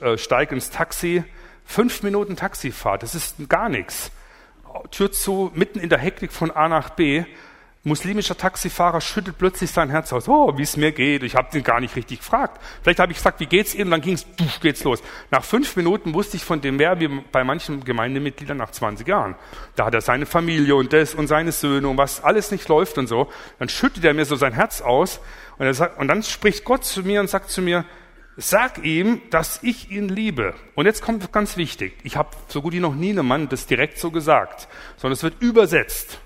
äh, steige ins Taxi, fünf Minuten Taxifahrt, das ist gar nichts. Tür zu, mitten in der Hektik von A nach B. Muslimischer Taxifahrer schüttelt plötzlich sein Herz aus. Oh, wie es mir geht. Ich habe ihn gar nicht richtig gefragt. Vielleicht habe ich gesagt, wie geht's Ihnen? Dann ging's, geht's los. Nach fünf Minuten wusste ich von dem mehr wie bei manchen Gemeindemitgliedern nach 20 Jahren. Da hat er seine Familie und das und seine Söhne und was alles nicht läuft und so. Dann schüttet er mir so sein Herz aus und, sagt, und dann spricht Gott zu mir und sagt zu mir, Sag ihm, dass ich ihn liebe. Und jetzt kommt ganz wichtig. Ich habe so gut wie noch nie einem Mann das direkt so gesagt, sondern es wird übersetzt.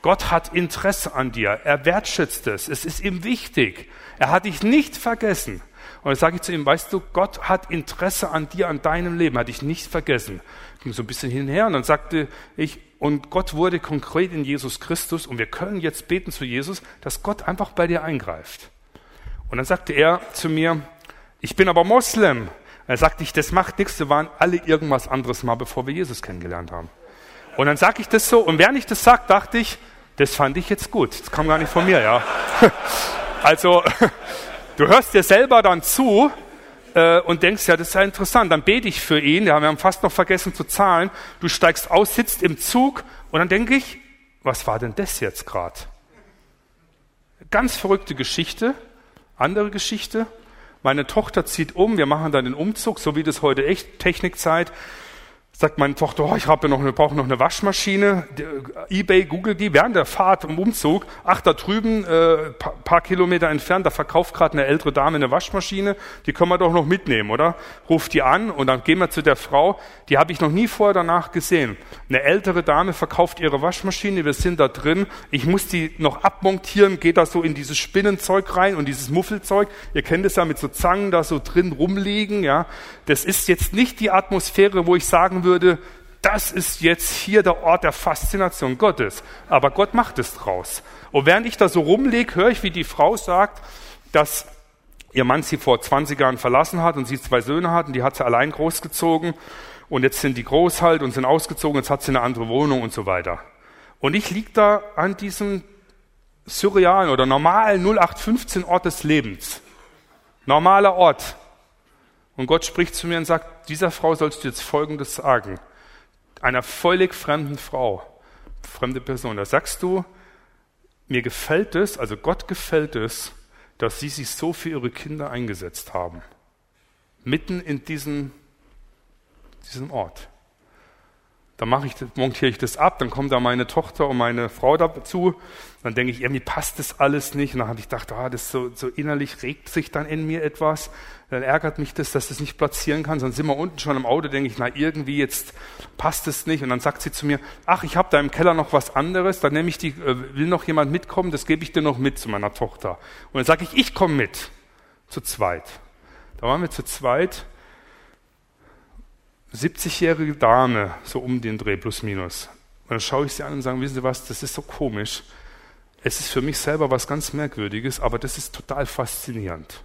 Gott hat Interesse an dir. Er wertschätzt es. Es ist ihm wichtig. Er hat dich nicht vergessen. Und dann sage ich zu ihm, weißt du, Gott hat Interesse an dir, an deinem Leben, hat dich nicht vergessen. Ging so ein bisschen hin und her und dann sagte ich, und Gott wurde konkret in Jesus Christus und wir können jetzt beten zu Jesus, dass Gott einfach bei dir eingreift. Und dann sagte er zu mir, ich bin aber Moslem. Er sagte ich, das macht nichts, wir waren alle irgendwas anderes mal, bevor wir Jesus kennengelernt haben. Und dann sage ich das so, und während ich das sage, dachte ich, das fand ich jetzt gut. Das kam gar nicht von mir, ja. Also, du hörst dir selber dann zu äh, und denkst, ja, das ist ja interessant. Dann bete ich für ihn, ja, wir haben fast noch vergessen zu zahlen. Du steigst aus, sitzt im Zug und dann denke ich, was war denn das jetzt gerade? Ganz verrückte Geschichte, andere Geschichte. Meine Tochter zieht um, wir machen dann den Umzug, so wie das heute echt Technikzeit sagt meine Tochter, oh, ich habe noch eine, brauche noch eine Waschmaschine. Äh, eBay, Google die während der Fahrt im Umzug. Ach, da drüben, äh, paar, paar Kilometer entfernt, da verkauft gerade eine ältere Dame eine Waschmaschine. Die können wir doch noch mitnehmen, oder? Ruft die an und dann gehen wir zu der Frau. Die habe ich noch nie vorher danach gesehen. Eine ältere Dame verkauft ihre Waschmaschine. Wir sind da drin. Ich muss die noch abmontieren. Geht da so in dieses Spinnenzeug rein und dieses Muffelzeug. Ihr kennt es ja mit so Zangen da so drin rumliegen. Ja, das ist jetzt nicht die Atmosphäre, wo ich sagen würde würde, das ist jetzt hier der Ort der Faszination Gottes. Aber Gott macht es draus. Und während ich da so rumlege, höre ich, wie die Frau sagt, dass ihr Mann sie vor 20 Jahren verlassen hat und sie zwei Söhne hat und die hat sie allein großgezogen und jetzt sind die groß halt und sind ausgezogen, jetzt hat sie eine andere Wohnung und so weiter. Und ich liege da an diesem surrealen oder normalen 0815 Ort des Lebens. Normaler Ort. Und Gott spricht zu mir und sagt, dieser Frau sollst du jetzt Folgendes sagen. Einer völlig fremden Frau, fremde Person, da sagst du, mir gefällt es, also Gott gefällt es, dass sie sich so für ihre Kinder eingesetzt haben. Mitten in diesem, diesem Ort. Dann mache ich, montiere ich das ab, dann kommen da meine Tochter und meine Frau dazu. Dann denke ich, irgendwie passt das alles nicht. Und dann habe ich gedacht, ah, das so, so innerlich regt sich dann in mir etwas. Dann ärgert mich das, dass das nicht platzieren kann. Dann sind wir unten schon im Auto, denke ich, na irgendwie jetzt passt es nicht. Und dann sagt sie zu mir, ach, ich habe da im Keller noch was anderes. Dann nehme ich die, äh, will noch jemand mitkommen, das gebe ich dir noch mit zu meiner Tochter. Und dann sage ich, ich komme mit. Zu zweit. Da waren wir zu zweit 70-jährige Dame, so um den Dreh, plus minus. Und dann schaue ich sie an und sage, wissen Sie was, das ist so komisch. Es ist für mich selber was ganz Merkwürdiges, aber das ist total faszinierend.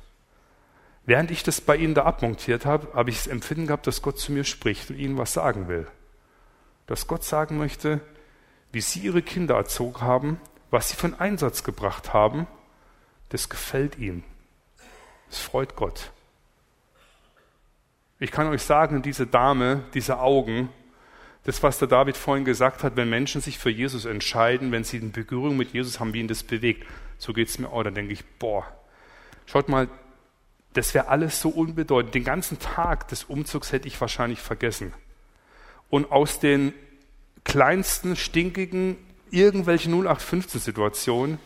Während ich das bei Ihnen da abmontiert habe, habe ich das Empfinden gehabt, dass Gott zu mir spricht und Ihnen was sagen will. Dass Gott sagen möchte, wie Sie Ihre Kinder erzogen haben, was Sie einen Einsatz gebracht haben, das gefällt ihm. Es freut Gott. Ich kann euch sagen, diese Dame, diese Augen, das, was der David vorhin gesagt hat, wenn Menschen sich für Jesus entscheiden, wenn sie eine Berührung mit Jesus haben, wie ihn das bewegt, so geht es mir auch. Dann denke ich, boah, schaut mal, das wäre alles so unbedeutend. Den ganzen Tag des Umzugs hätte ich wahrscheinlich vergessen. Und aus den kleinsten, stinkigen, irgendwelchen 0815-Situationen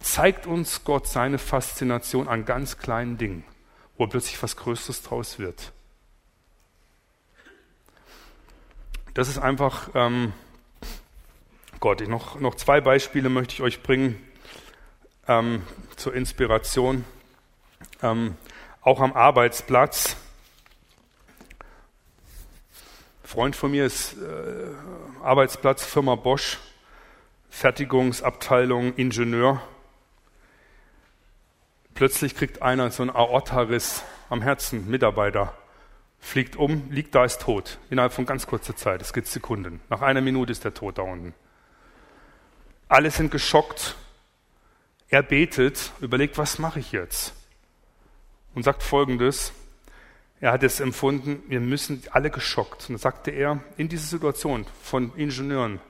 zeigt uns Gott seine Faszination an ganz kleinen Dingen, wo plötzlich was Größeres draus wird. Das ist einfach ähm, Gott. Ich noch, noch zwei Beispiele möchte ich euch bringen ähm, zur Inspiration. Ähm, auch am Arbeitsplatz. Ein Freund von mir ist äh, Arbeitsplatz Firma Bosch, Fertigungsabteilung, Ingenieur. Plötzlich kriegt einer so einen Aortariss am Herzen, Mitarbeiter fliegt um, liegt da, ist tot. Innerhalb von ganz kurzer Zeit. Es geht Sekunden. Nach einer Minute ist er tot da unten. Alle sind geschockt. Er betet, überlegt, was mache ich jetzt? Und sagt folgendes. Er hat es empfunden, wir müssen alle geschockt. Und dann sagte er, in dieser Situation von Ingenieuren,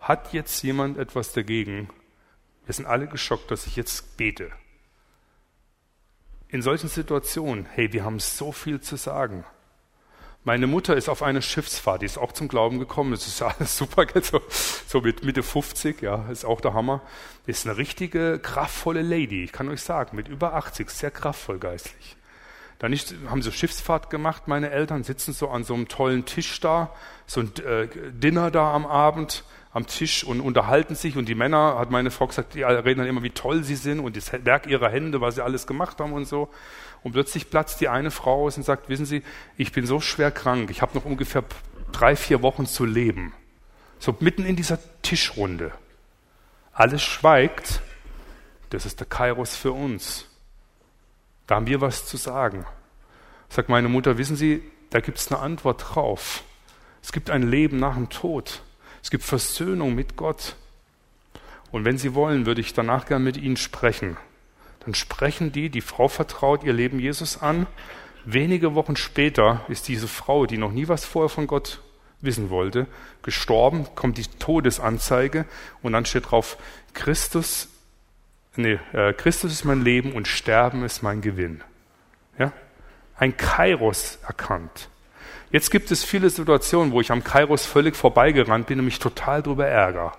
hat jetzt jemand etwas dagegen? Wir sind alle geschockt, dass ich jetzt bete in solchen Situationen, hey, wir haben so viel zu sagen. Meine Mutter ist auf eine Schiffsfahrt, die ist auch zum Glauben gekommen. Das ist alles super, so, so mit Mitte 50, ja, ist auch der Hammer. Ist eine richtige, kraftvolle Lady, ich kann euch sagen, mit über 80, sehr kraftvoll geistlich. Dann nicht, haben sie Schiffsfahrt gemacht, meine Eltern sitzen so an so einem tollen Tisch da, so ein äh, Dinner da am Abend, am Tisch und unterhalten sich und die Männer, hat meine Frau gesagt, die reden dann immer, wie toll sie sind und das Werk ihrer Hände, was sie alles gemacht haben und so. Und plötzlich platzt die eine Frau aus und sagt, wissen Sie, ich bin so schwer krank, ich habe noch ungefähr drei, vier Wochen zu leben. So mitten in dieser Tischrunde. Alles schweigt. Das ist der Kairos für uns. Da haben wir was zu sagen. Sagt meine Mutter, wissen Sie, da gibt es eine Antwort drauf. Es gibt ein Leben nach dem Tod. Es gibt Versöhnung mit Gott. Und wenn Sie wollen, würde ich danach gern mit Ihnen sprechen. Dann sprechen die, die Frau vertraut ihr Leben Jesus an. Wenige Wochen später ist diese Frau, die noch nie was vorher von Gott wissen wollte, gestorben, kommt die Todesanzeige und dann steht drauf, Christus, nee, äh, Christus ist mein Leben und Sterben ist mein Gewinn. Ja? Ein Kairos erkannt. Jetzt gibt es viele Situationen, wo ich am Kairos völlig vorbeigerannt bin und mich total darüber ärgere.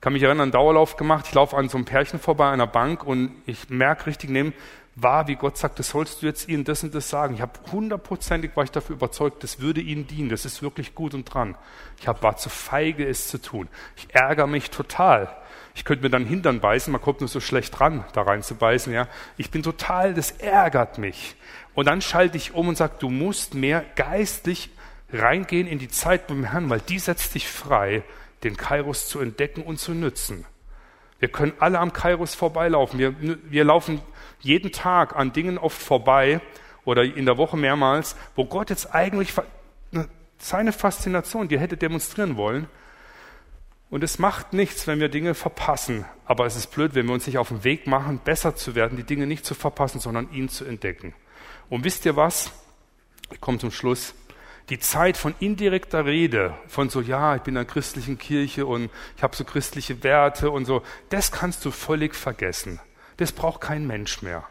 Kann mich erinnern, einen Dauerlauf gemacht, ich laufe an so einem Pärchen vorbei, einer Bank und ich merke richtig neben, war, wie Gott sagt, das sollst du jetzt ihnen das und das sagen. Ich habe hundertprozentig, war ich dafür überzeugt, das würde ihnen dienen, das ist wirklich gut und dran. Ich hab, war zu feige, es zu tun. Ich ärgere mich total. Ich könnte mir dann Hintern beißen, man kommt nur so schlecht dran, da rein zu beißen, ja. Ich bin total, das ärgert mich. Und dann schalte ich um und sage, du musst mehr geistlich reingehen in die Zeit beim Herrn, weil die setzt dich frei, den Kairos zu entdecken und zu nützen. Wir können alle am Kairos vorbeilaufen. Wir, wir laufen jeden Tag an Dingen oft vorbei oder in der Woche mehrmals, wo Gott jetzt eigentlich ne, seine Faszination dir hätte demonstrieren wollen. Und es macht nichts, wenn wir Dinge verpassen. Aber es ist blöd, wenn wir uns nicht auf den Weg machen, besser zu werden, die Dinge nicht zu verpassen, sondern ihn zu entdecken. Und wisst ihr was? Ich komme zum Schluss. Die Zeit von indirekter Rede, von so, ja, ich bin in einer christlichen Kirche und ich habe so christliche Werte und so, das kannst du völlig vergessen. Das braucht kein Mensch mehr.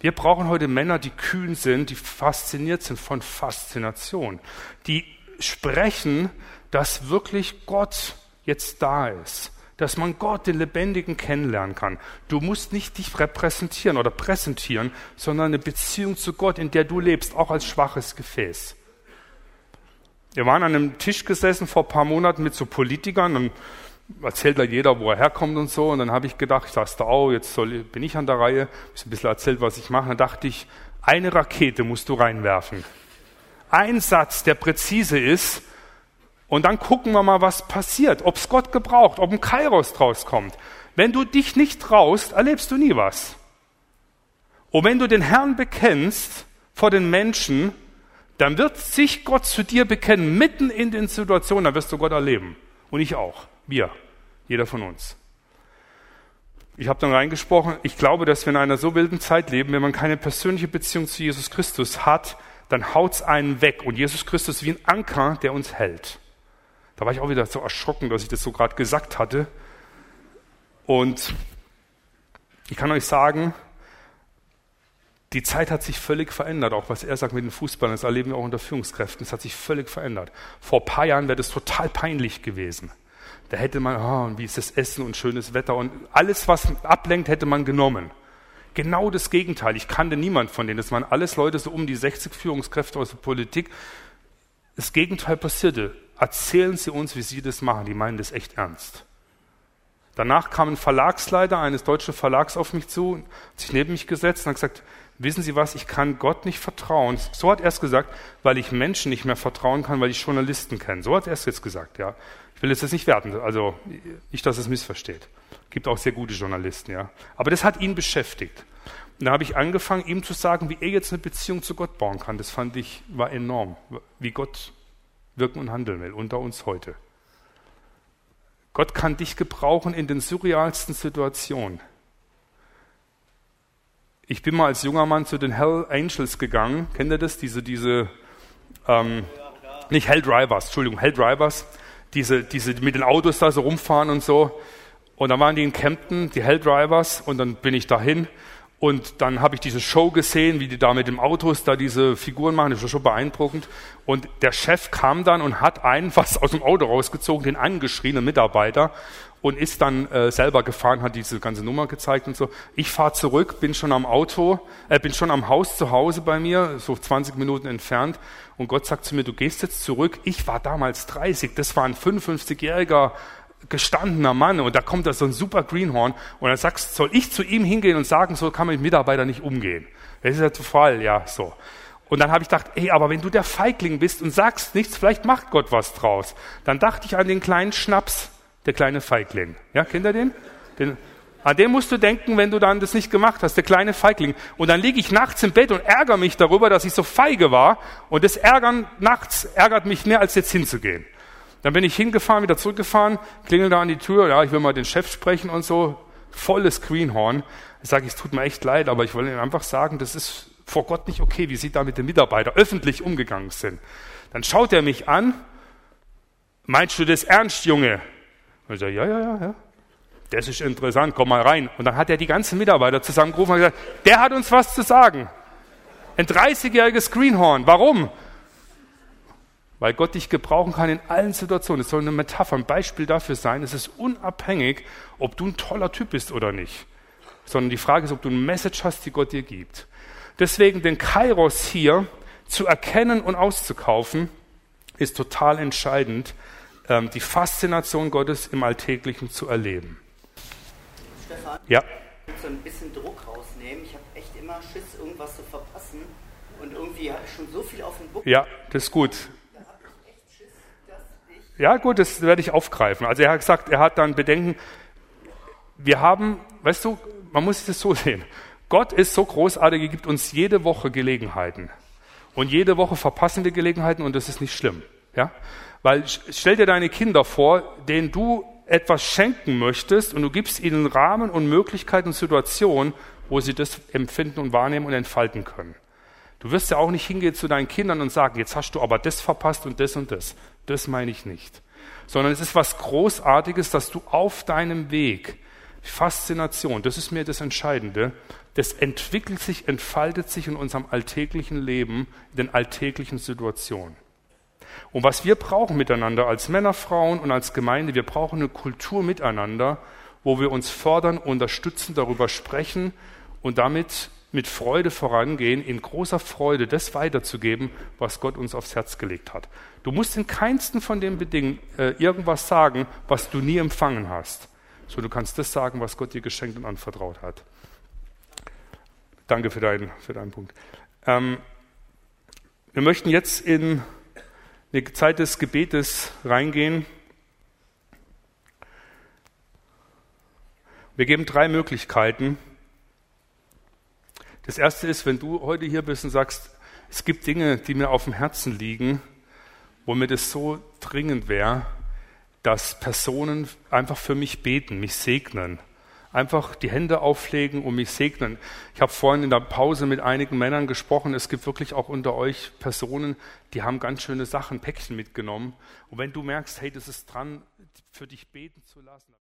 Wir brauchen heute Männer, die kühn sind, die fasziniert sind von Faszination, die sprechen, dass wirklich Gott jetzt da ist, dass man Gott, den Lebendigen, kennenlernen kann. Du musst nicht dich repräsentieren oder präsentieren, sondern eine Beziehung zu Gott, in der du lebst, auch als schwaches Gefäß. Wir waren an einem Tisch gesessen vor ein paar Monaten mit so Politikern und erzählt da jeder, wo er herkommt und so. Und dann habe ich gedacht, ich dachte, oh, jetzt soll, bin ich an der Reihe, ein bisschen erzählt, was ich mache. Dann dachte ich, eine Rakete musst du reinwerfen. Ein Satz, der präzise ist, und dann gucken wir mal, was passiert, ob es Gott gebraucht, ob ein Kairos draus kommt. Wenn du dich nicht traust, erlebst du nie was. Und wenn du den Herrn bekennst vor den Menschen, dann wird sich Gott zu dir bekennen, mitten in den Situationen, dann wirst du Gott erleben. Und ich auch. Wir. Jeder von uns. Ich habe dann reingesprochen, ich glaube, dass wir in einer so wilden Zeit leben, wenn man keine persönliche Beziehung zu Jesus Christus hat, dann haut's einen weg. Und Jesus Christus ist wie ein Anker, der uns hält. Da war ich auch wieder so erschrocken, dass ich das so gerade gesagt hatte. Und ich kann euch sagen, die Zeit hat sich völlig verändert, auch was er sagt mit den Fußballern, das erleben wir auch unter Führungskräften, es hat sich völlig verändert. Vor ein paar Jahren wäre das total peinlich gewesen. Da hätte man, oh, wie ist das Essen und schönes Wetter und alles, was ablenkt, hätte man genommen. Genau das Gegenteil. Ich kannte niemand von denen. Das waren alles Leute, so um die 60 Führungskräfte aus der Politik. Das Gegenteil passierte erzählen Sie uns, wie Sie das machen. Die meinen das echt ernst. Danach kam ein Verlagsleiter eines deutschen Verlags auf mich zu, hat sich neben mich gesetzt und hat gesagt, wissen Sie was, ich kann Gott nicht vertrauen. So hat er es gesagt, weil ich Menschen nicht mehr vertrauen kann, weil ich Journalisten kenne. So hat er es jetzt gesagt, ja. Ich will jetzt das nicht werten, also nicht, dass es missversteht. Gibt auch sehr gute Journalisten, ja. Aber das hat ihn beschäftigt. Und da habe ich angefangen, ihm zu sagen, wie er jetzt eine Beziehung zu Gott bauen kann. Das fand ich, war enorm, wie Gott wirken und handeln will, unter uns heute. Gott kann dich gebrauchen in den surrealsten Situationen. Ich bin mal als junger Mann zu den Hell Angels gegangen. Kennt ihr das? Diese, diese, ähm, nicht Hell Drivers, Entschuldigung, Hell Drivers. Diese, diese, mit den Autos da so rumfahren und so. Und dann waren die in Kempten, die Hell Drivers, und dann bin ich dahin Und dann habe ich diese Show gesehen, wie die da mit dem Autos da diese Figuren machen. Das war schon beeindruckend. Und der Chef kam dann und hat einen was aus dem Auto rausgezogen, den angeschrienen Mitarbeiter und ist dann äh, selber gefahren, hat diese ganze Nummer gezeigt und so. Ich fahre zurück, bin schon am Auto, äh, bin schon am Haus zu Hause bei mir, so 20 Minuten entfernt. Und Gott sagt zu mir, du gehst jetzt zurück. Ich war damals 30, das war ein 55-jähriger gestandener Mann und da kommt da so ein super Greenhorn und dann sagst, soll ich zu ihm hingehen und sagen, so kann man mit Mitarbeitern nicht umgehen. Das ist ja zu Fall, ja, so. Und dann habe ich gedacht, ey, aber wenn du der Feigling bist und sagst nichts, vielleicht macht Gott was draus. Dann dachte ich an den kleinen Schnaps, der kleine Feigling. Ja, kennt ihr den? den an den musst du denken, wenn du dann das nicht gemacht hast, der kleine Feigling. Und dann liege ich nachts im Bett und ärgere mich darüber, dass ich so feige war. Und das Ärgern nachts ärgert mich mehr, als jetzt hinzugehen. Dann bin ich hingefahren, wieder zurückgefahren, klingel da an die Tür, ja, ich will mal den Chef sprechen und so, volles Greenhorn. Ich sage, es tut mir echt leid, aber ich wollte Ihnen einfach sagen, das ist vor Gott nicht okay, wie Sie da mit den Mitarbeitern öffentlich umgegangen sind. Dann schaut er mich an, meinst du das ernst, Junge? Und ich sage, ja, ja, ja, ja. Das ist interessant, komm mal rein. Und dann hat er die ganzen Mitarbeiter zusammengerufen und gesagt, der hat uns was zu sagen. Ein 30-jähriges Greenhorn. Warum? Weil Gott dich gebrauchen kann in allen Situationen. Es soll eine Metapher, ein Beispiel dafür sein. Es ist unabhängig, ob du ein toller Typ bist oder nicht. Sondern die Frage ist, ob du eine Message hast, die Gott dir gibt. Deswegen den Kairos hier zu erkennen und auszukaufen, ist total entscheidend, die Faszination Gottes im Alltäglichen zu erleben. Stefan, ja. ich will so ein bisschen Druck rausnehmen. Ich habe echt immer Schiss, irgendwas zu verpassen. Und irgendwie habe ich schon so viel auf dem Buckel. Ja, das ist gut. Ja, gut, das werde ich aufgreifen. Also er hat gesagt, er hat dann Bedenken. Wir haben, weißt du, man muss das so sehen. Gott ist so großartig, er gibt uns jede Woche Gelegenheiten. Und jede Woche verpassen wir Gelegenheiten und das ist nicht schlimm. Ja? Weil stell dir deine Kinder vor, denen du etwas schenken möchtest und du gibst ihnen Rahmen und Möglichkeiten und Situationen, wo sie das empfinden und wahrnehmen und entfalten können. Du wirst ja auch nicht hingehen zu deinen Kindern und sagen, jetzt hast du aber das verpasst und das und das. Das meine ich nicht. Sondern es ist was Großartiges, dass du auf deinem Weg, Faszination, das ist mir das Entscheidende, das entwickelt sich, entfaltet sich in unserem alltäglichen Leben, in den alltäglichen Situationen. Und was wir brauchen miteinander als Männer, Frauen und als Gemeinde, wir brauchen eine Kultur miteinander, wo wir uns fördern, unterstützen, darüber sprechen und damit mit Freude vorangehen, in großer Freude das weiterzugeben, was Gott uns aufs Herz gelegt hat. Du musst in keinsten von den Bedingungen äh, irgendwas sagen, was du nie empfangen hast. So, du kannst das sagen, was Gott dir geschenkt und anvertraut hat. Danke für deinen, für deinen Punkt. Ähm, wir möchten jetzt in eine Zeit des Gebetes reingehen. Wir geben drei Möglichkeiten, das erste ist, wenn du heute hier bist und sagst, es gibt Dinge, die mir auf dem Herzen liegen, wo mir das so dringend wäre, dass Personen einfach für mich beten, mich segnen. Einfach die Hände auflegen und mich segnen. Ich habe vorhin in der Pause mit einigen Männern gesprochen. Es gibt wirklich auch unter euch Personen, die haben ganz schöne Sachen, Päckchen mitgenommen. Und wenn du merkst, hey, das ist dran, für dich beten zu lassen.